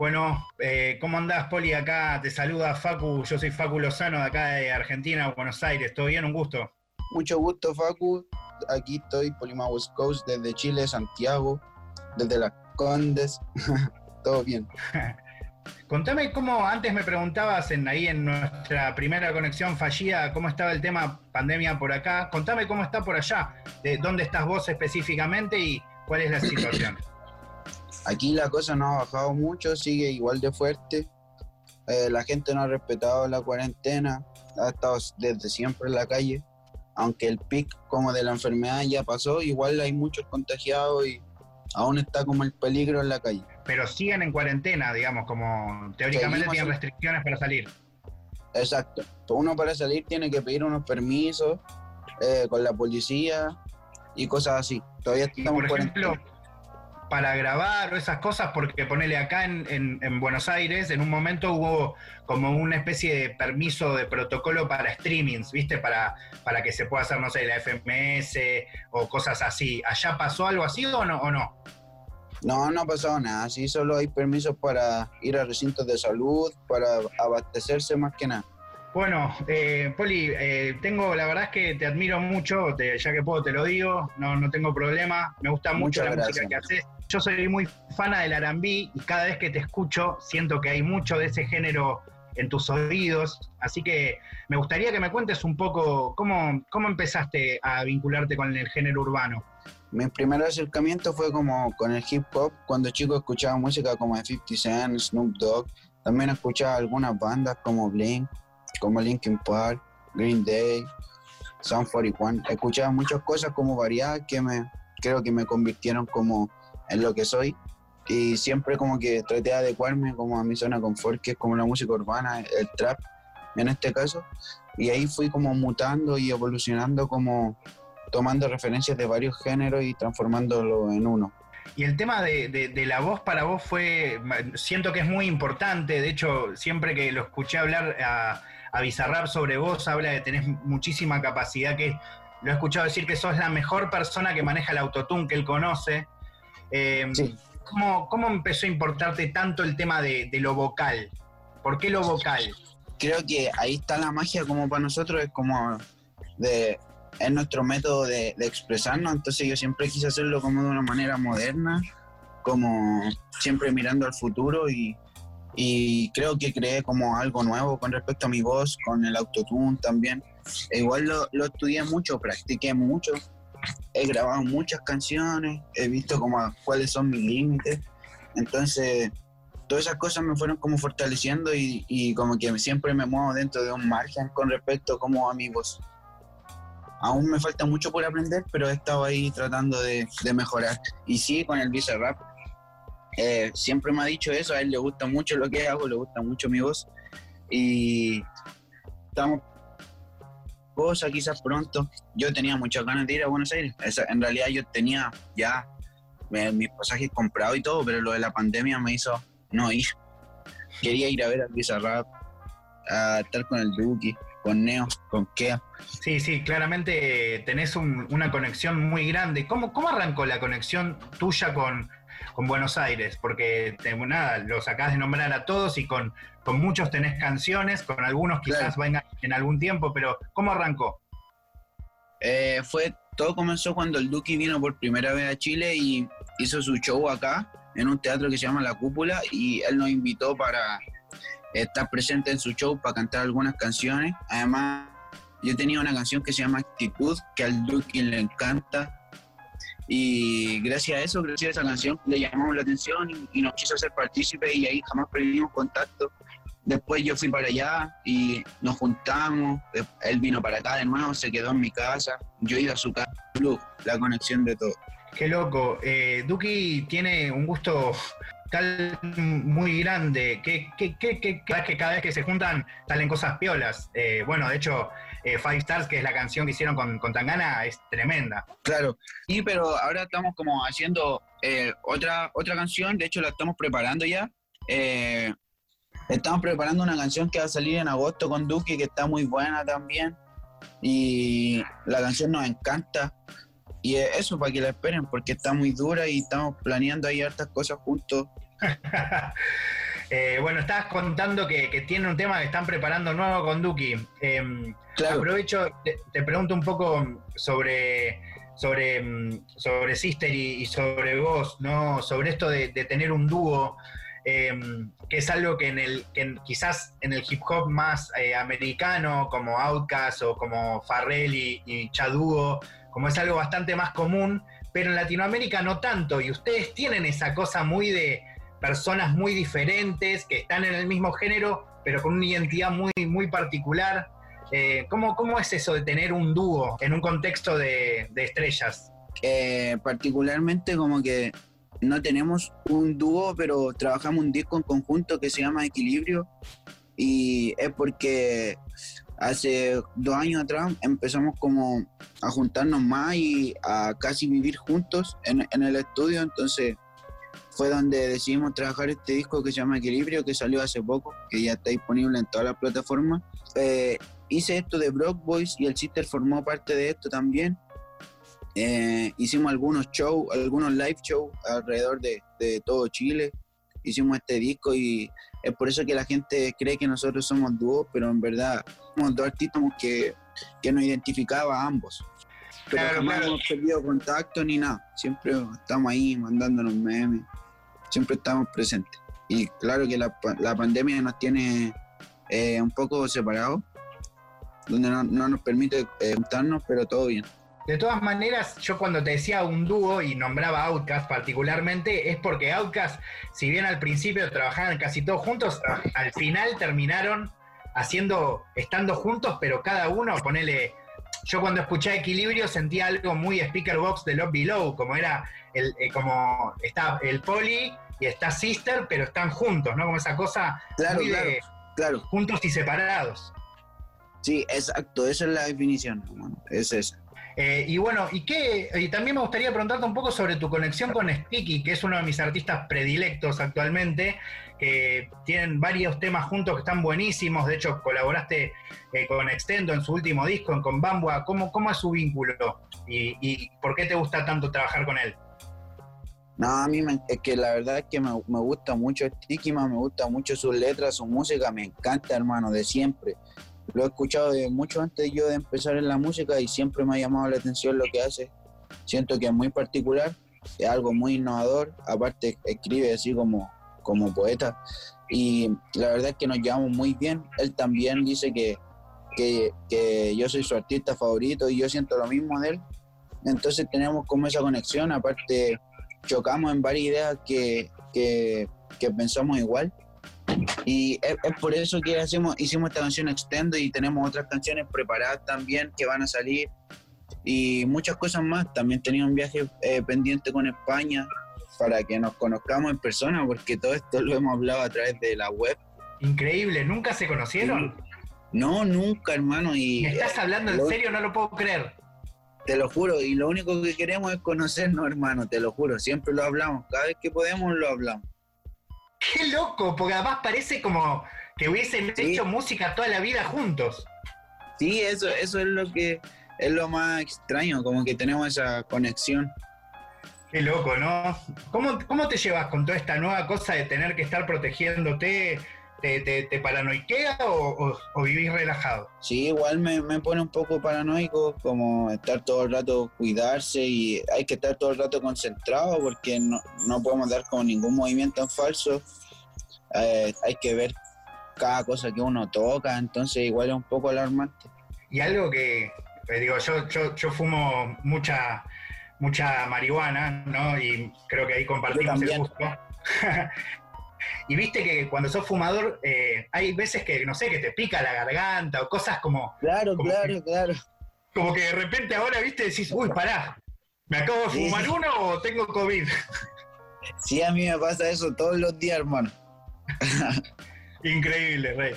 Bueno, eh, ¿cómo andás, Poli? Acá te saluda Facu, yo soy Facu Lozano de acá de Argentina, Buenos Aires. ¿Todo bien? Un gusto. Mucho gusto, Facu. Aquí estoy, Polima West Coast, desde Chile, Santiago, desde las Condes. Todo bien. Contame cómo, antes me preguntabas en, ahí en nuestra primera conexión fallida, cómo estaba el tema pandemia por acá. Contame cómo está por allá, de dónde estás vos específicamente y cuál es la situación. Aquí la cosa no ha bajado mucho, sigue igual de fuerte. Eh, la gente no ha respetado la cuarentena, ha estado desde siempre en la calle. Aunque el pic como de la enfermedad ya pasó, igual hay muchos contagiados y aún está como el peligro en la calle. Pero siguen en cuarentena, digamos, como teóricamente tienen restricciones para salir. Exacto. Uno para salir tiene que pedir unos permisos eh, con la policía y cosas así. Todavía estamos por ejemplo, para grabar o esas cosas, porque ponele acá en, en, Buenos Aires, en un momento hubo como una especie de permiso de protocolo para streamings, ¿viste? Para, para que se pueda hacer, no sé, la FMS o cosas así. ¿Allá pasó algo así o no? O no? No, no pasado nada. Sí, solo hay permisos para ir a recintos de salud, para abastecerse más que nada. Bueno, eh, Poli, eh, tengo, la verdad es que te admiro mucho, ya que puedo te lo digo, no, no tengo problema, me gusta mucho la música que haces. Yo soy muy fana del R&B y cada vez que te escucho siento que hay mucho de ese género en tus oídos, así que me gustaría que me cuentes un poco cómo, cómo empezaste a vincularte con el género urbano. Mi primer acercamiento fue como con el hip hop, cuando chico escuchaba música como de 50 Cent, Snoop Dogg, también escuchaba algunas bandas como Blink, como Linkin Park, Green Day, Sound 41. Escuchaba muchas cosas como variadas que me creo que me convirtieron como en lo que soy y siempre como que traté de adecuarme como a mi zona de confort, que es como la música urbana, el trap en este caso, y ahí fui como mutando y evolucionando como tomando referencias de varios géneros y transformándolo en uno. Y el tema de, la voz para vos fue, siento que es muy importante, de hecho, siempre que lo escuché hablar a, a Bizarrap sobre vos, habla de tenés muchísima capacidad, que lo he escuchado decir que sos la mejor persona que maneja el autotune que él conoce. Eh, ¿cómo, empezó a importarte tanto el tema de, lo vocal? ¿Por qué lo vocal? Creo que ahí está la magia como para nosotros, es como de es nuestro método de, expresarnos, entonces yo siempre quise hacerlo como de una manera moderna, como siempre mirando al futuro y, creo que creé como algo nuevo con respecto a mi voz, con el autotune también. E igual lo, lo, estudié mucho, practiqué mucho, he grabado muchas canciones, he visto como cuáles son mis límites, entonces todas esas cosas me fueron como fortaleciendo y, y como que siempre me muevo dentro de un margen con respecto como a mi voz aún me falta mucho por aprender, pero he estado ahí tratando de, mejorar. Y sí, con el Visa Rap, eh, siempre me ha dicho eso, a él le gusta mucho lo que hago, le gusta mucho mi voz. Y estamos cosas quizás pronto. Yo tenía muchas ganas de ir a Buenos Aires. en realidad yo tenía ya mis pasajes comprados y todo, pero lo de la pandemia me hizo no ir. Quería ir a ver al Visa Rap, a estar con el Duki con Neo, con Kea. Sí, sí, claramente tenés una conexión muy grande. ¿Cómo, ¿Cómo arrancó la conexión tuya con, con Buenos Aires? Porque nada, los acabas de nombrar a todos y con, con muchos tenés canciones, con algunos quizás vengan en algún tiempo, pero ¿cómo arrancó? Eh, fue, todo comenzó cuando el Duki vino por primera vez a Chile y hizo su show acá en un teatro que se llama La Cúpula y él nos invitó para estar presente en su show para cantar algunas canciones. Además, yo tenía una canción que se llama Actitud, que al Duki le encanta. Y gracias a eso, gracias a esa canción, le llamamos la atención y, nos quiso hacer partícipe y ahí jamás perdimos contacto. Después yo fui para allá y nos juntamos. Él vino para acá de nuevo, se quedó en mi casa. Yo iba a su casa. La conexión de todo. Qué loco. Eh, Duki tiene un gusto muy grande, que, que, que, que, cada vez que se juntan salen cosas piolas. Eh, bueno, de hecho, eh, Five Stars, que es la canción que hicieron con, con Tangana, es tremenda. Claro, y pero ahora estamos como haciendo eh, otra, otra canción, de hecho la estamos preparando ya. estamos preparando una canción que va a salir en agosto con Duki, que está muy buena también. Y la canción nos encanta. Y eso, para que la esperen, porque está muy dura y estamos planeando ahí hartas cosas juntos. Eh, bueno, estabas contando que, que tiene un tema que están preparando nuevo con Duki. Em, aprovecho, te, pregunto un poco sobre, sobre, em, sobre Sister y, sobre vos, ¿no? Sobre esto de, tener un dúo, em, que es algo que en el, que quizás en el hip hop más eh, americano, como Outkast o como Farrell y, y Chaduo, como es algo bastante más común, pero en Latinoamérica no tanto, y ustedes tienen esa cosa muy de personas muy diferentes, que están en el mismo género, pero con una identidad muy, muy particular. Eh, ¿cómo, ¿cómo, es eso de tener un dúo en un contexto de, estrellas? Eh, particularmente como que no tenemos un dúo, pero trabajamos un disco en conjunto que se llama Equilibrio y es porque hace dos años atrás empezamos como a juntarnos más y a casi vivir juntos en, en el estudio, entonces fue donde decidimos trabajar este disco que se llama Equilibrio, que salió hace poco, que ya está disponible en todas las plataformas. Eh, hice esto de Brock Boys y el Sister formó parte de esto también. Eh, hicimos algunos shows, algunos live shows alrededor de, de, todo Chile. Hicimos este disco y es por eso que la gente cree que nosotros somos dúos, pero en verdad somos dos artistas que, que nos identificaba a ambos. Pero jamás hemos perdido contacto ni nada. Siempre estamos ahí mandándonos memes siempre estamos presentes. Y claro que la, la pandemia nos tiene eh, un poco separados, donde no, no nos permite eh, juntarnos, pero todo bien. De todas maneras, yo cuando te decía un dúo y nombraba Outcast particularmente, es porque Outcast, si bien al principio trabajaban casi todos juntos, al final terminaron haciendo, estando juntos, pero cada uno, ponele, yo cuando escuché Equilibrio sentía algo muy Speaker Box de Love Below, como era el, eh, como está el poli y está Sister, pero están juntos, ¿no? Como esa cosa claro, claro, juntos y separados. Sí, exacto, esa es la definición, es esa. Eh, y bueno, y qué, y también me gustaría preguntarte un poco sobre tu conexión con Sticky, que es uno de mis artistas predilectos actualmente, que tienen varios temas juntos que están buenísimos. De hecho, colaboraste eh, con Extendo en su último disco, con Bambua. ¿Cómo, cómo es su vínculo? ¿Y, ¿Y, por qué te gusta tanto trabajar con él? No, a mí es que la verdad es que me, gusta mucho Sticky, me gusta mucho sus letras, su música, me encanta, hermano, de siempre. Lo he escuchado de mucho antes yo de empezar en la música y siempre me ha llamado la atención lo que hace. Siento que es muy particular, es algo muy innovador, aparte escribe así como, como poeta y la verdad es que nos llevamos muy bien. Él también dice que, que, que yo soy su artista favorito y yo siento lo mismo de él. Entonces tenemos como esa conexión, aparte chocamos en varias ideas que, que, pensamos igual. Y es, por eso que hacemos, hicimos esta canción Extendo y tenemos otras canciones preparadas también que van a salir y muchas cosas más. También tenía un viaje eh, pendiente con España para que nos conozcamos en persona, porque todo esto lo hemos hablado a través de la web. Increíble, ¿nunca se conocieron? No, nunca, hermano. Y, ¿Me estás hablando en serio? No lo puedo creer. Te lo juro, y lo único que queremos es conocernos, hermano, te lo juro, siempre lo hablamos, cada vez que podemos lo hablamos. Qué loco, porque además parece como que hubiesen hecho música toda la vida juntos. Sí, eso, eso es lo que es lo más extraño, como que tenemos esa conexión. Qué loco, ¿no? ¿Cómo, ¿Cómo te llevas con toda esta nueva cosa de tener que estar protegiéndote, ¿Te, te, paranoiquea o, vivís relajado? Sí, igual me, pone un poco paranoico, como estar todo el rato cuidarse y hay que estar todo el rato concentrado porque no, podemos dar con ningún movimiento en falso. Eh, hay que ver cada cosa que uno toca, entonces igual es un poco alarmante. Y algo que, eh, digo, yo, yo, yo fumo mucha, mucha marihuana, ¿no? Y creo que ahí compartimos el gusto. Y viste que cuando sos fumador, eh, hay veces que, no sé, que te pica la garganta o cosas como. Claro, claro, claro. Como que de repente ahora, viste, decís, uy, pará, ¿me acabo de fumar uno o tengo COVID? Sí, a mí me pasa eso todos los días, hermano. Increíble, Rey.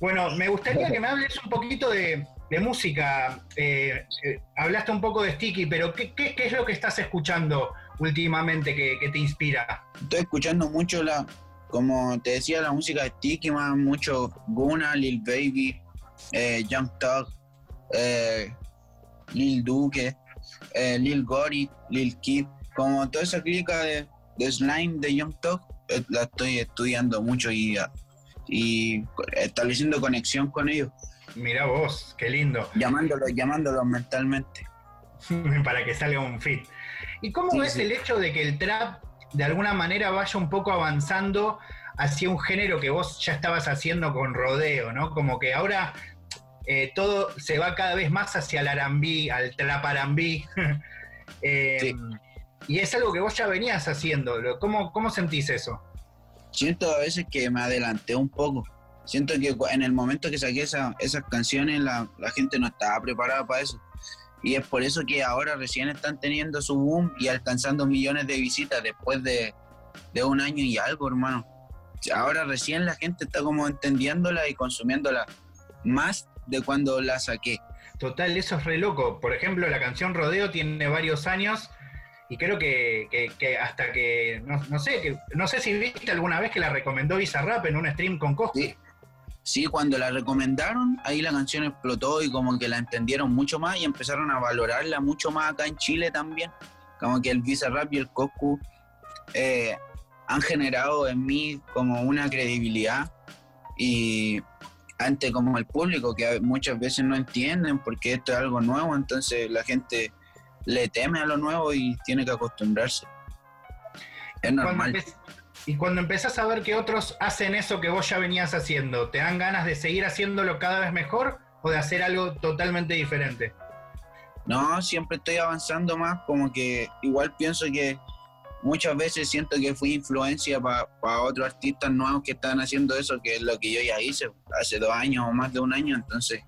Bueno, me gustaría que me hables un poquito de, música. Eh, eh, hablaste un poco de Sticky, pero ¿qué, es lo que estás escuchando últimamente que, que te inspira? Estoy escuchando mucho la, como te decía, la música de Tiki, mucho Guna, Lil Baby, eh, Young Thug, eh, Lil Duque, eh, Lil Gory, Lil Kid, como toda esa crítica de, Slime de Young Thug, la estoy estudiando mucho y, y estableciendo conexión con ellos. Mira vos, qué lindo. Llamándolos, llamándolos mentalmente. Para que salga un fit. ¿Y cómo ves el hecho de que el trap de alguna manera vaya un poco avanzando hacia un género que vos ya estabas haciendo con rodeo, ¿no? Como que ahora eh, todo se va cada vez más hacia el arambí, al traparambí. eh, Y es algo que vos ya venías haciendo. ¿Cómo, ¿Cómo sentís eso? Siento a veces que me adelanté un poco. Siento que en el momento que saqué esas canciones la, la gente no estaba preparada para eso. Y es por eso que ahora recién están teniendo su boom y alcanzando millones de visitas después de, de un año y algo, hermano. Ahora recién la gente está como entendiéndola y consumiéndola más de cuando la saqué. Total, eso es re loco. Por ejemplo, la canción Rodeo tiene varios años y creo que, hasta que, no, sé, que, no sé si viste alguna vez que la recomendó Bizarrap en un stream con Cosco. Sí. Cuando la recomendaron, ahí la canción explotó y como que la entendieron mucho más y empezaron a valorarla mucho más acá en Chile también. Como que el Bizarrap y el Coscu eh, han generado en mí como una credibilidad y ante como el público que muchas veces no entienden porque esto es algo nuevo, entonces la gente le teme a lo nuevo y tiene que acostumbrarse. Es normal. Y cuando empezás a ver que otros hacen eso que vos ya venías haciendo, ¿te dan ganas de seguir haciéndolo cada vez mejor o de hacer algo totalmente diferente? No, siempre estoy avanzando más, como que igual pienso que muchas veces siento que fui influencia para otros artistas nuevos que están haciendo eso, que es lo que yo ya hice hace dos años o más de un año, entonces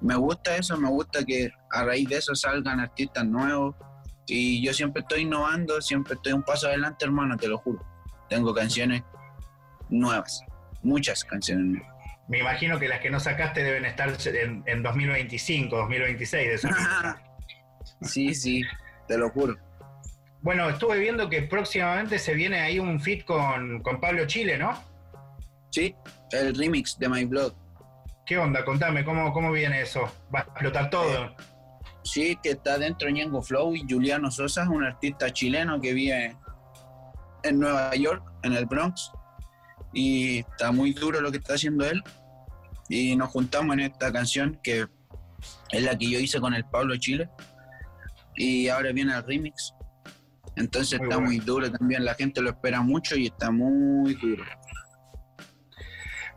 me gusta eso, me gusta que a raíz de eso salgan artistas nuevos y yo siempre estoy innovando, siempre estoy un paso adelante, hermano, te lo juro. Tengo canciones nuevas, muchas canciones nuevas. Me imagino que las que no sacaste deben estar en, en 2025, 2026 de eso. sí, sí, te lo juro. Bueno, estuve viendo que próximamente se viene ahí un fit con, Pablo Chile, ¿no? Sí, el remix de My Blood. ¿Qué onda? Contame, ¿cómo, cómo viene eso? ¿Va a explotar todo? Eh, sí, que está dentro Ñengo Flow y Juliano Sosa, un artista chileno que vive en Nueva York, en el Bronx. Y está muy duro lo que está haciendo él. Y nos juntamos en esta canción que es la que yo hice con el Pablo Chile. Y ahora viene el remix entonces está muy duro también, la gente lo espera mucho y está muy duro.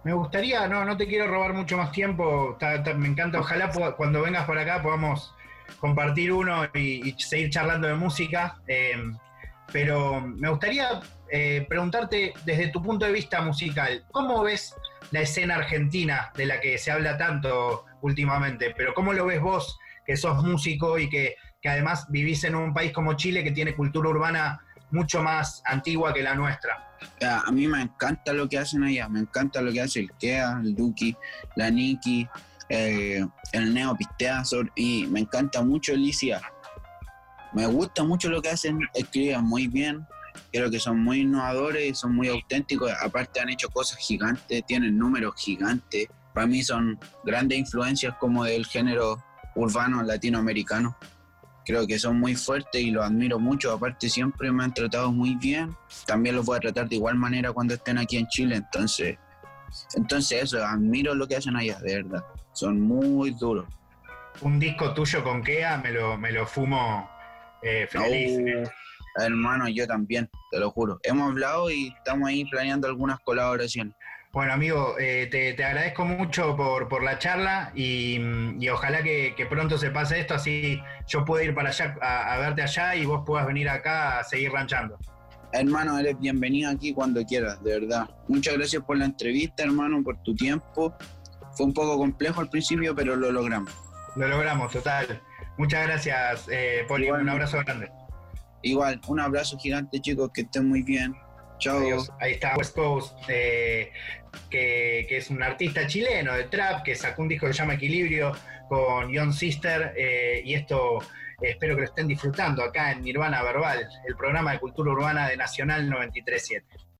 Me gustaría, no, no te quiero robar mucho más tiempo, me encanta, ojalá cuando vengas por acá podamos compartir uno y, seguir charlando de música, eh, pero me gustaría eh, preguntarte desde tu punto de vista musical, ¿cómo ves la escena argentina de la que se habla tanto últimamente? Pero ¿cómo lo ves vos, que sos músico y que que además vivís en un país como Chile que tiene cultura urbana mucho más antigua que la nuestra. A mí me encanta lo que hacen allá, me encanta lo que hace el Kea, el Duki, la Niki, eh, el Neo Pistea, y me encanta mucho Alicia. Me gusta mucho lo que hacen, escriben muy bien, creo que son muy innovadores, son muy auténticos, aparte han hecho cosas gigantes, tienen números gigantes, para mí son grandes influencias como del género urbano latinoamericano creo que son muy fuertes y los admiro mucho. Aparte, siempre me han tratado muy bien. También los voy a tratar de igual manera cuando estén aquí en Chile. Entonces, entonces eso, admiro lo que hacen allá, de verdad. Son muy duros. Un disco tuyo con Kea me lo, me lo fumo eh, feliz. hermano, yo también, te lo juro. Hemos hablado y estamos ahí planeando algunas colaboraciones. Bueno, amigo, eh, te, agradezco mucho por, la charla y, ojalá que, pronto se pase esto, así yo pueda ir para allá a, verte allá y vos puedas venir acá a seguir ranchando. Hermano, eres bienvenido aquí cuando quieras, de verdad. Muchas gracias por la entrevista, hermano, por tu tiempo. Fue un poco complejo al principio, pero lo logramos. Lo logramos, total. Muchas gracias, eh, Poli. Un abrazo grande. Igual, un abrazo gigante, chicos, que estén muy bien. Ahí está West Coast, eh, que, es un artista chileno de trap, que sacó un disco que se llama Equilibrio con Young Sister, eh, y esto espero que lo estén disfrutando acá en Nirvana Verbal, el programa de cultura urbana de Nacional 937.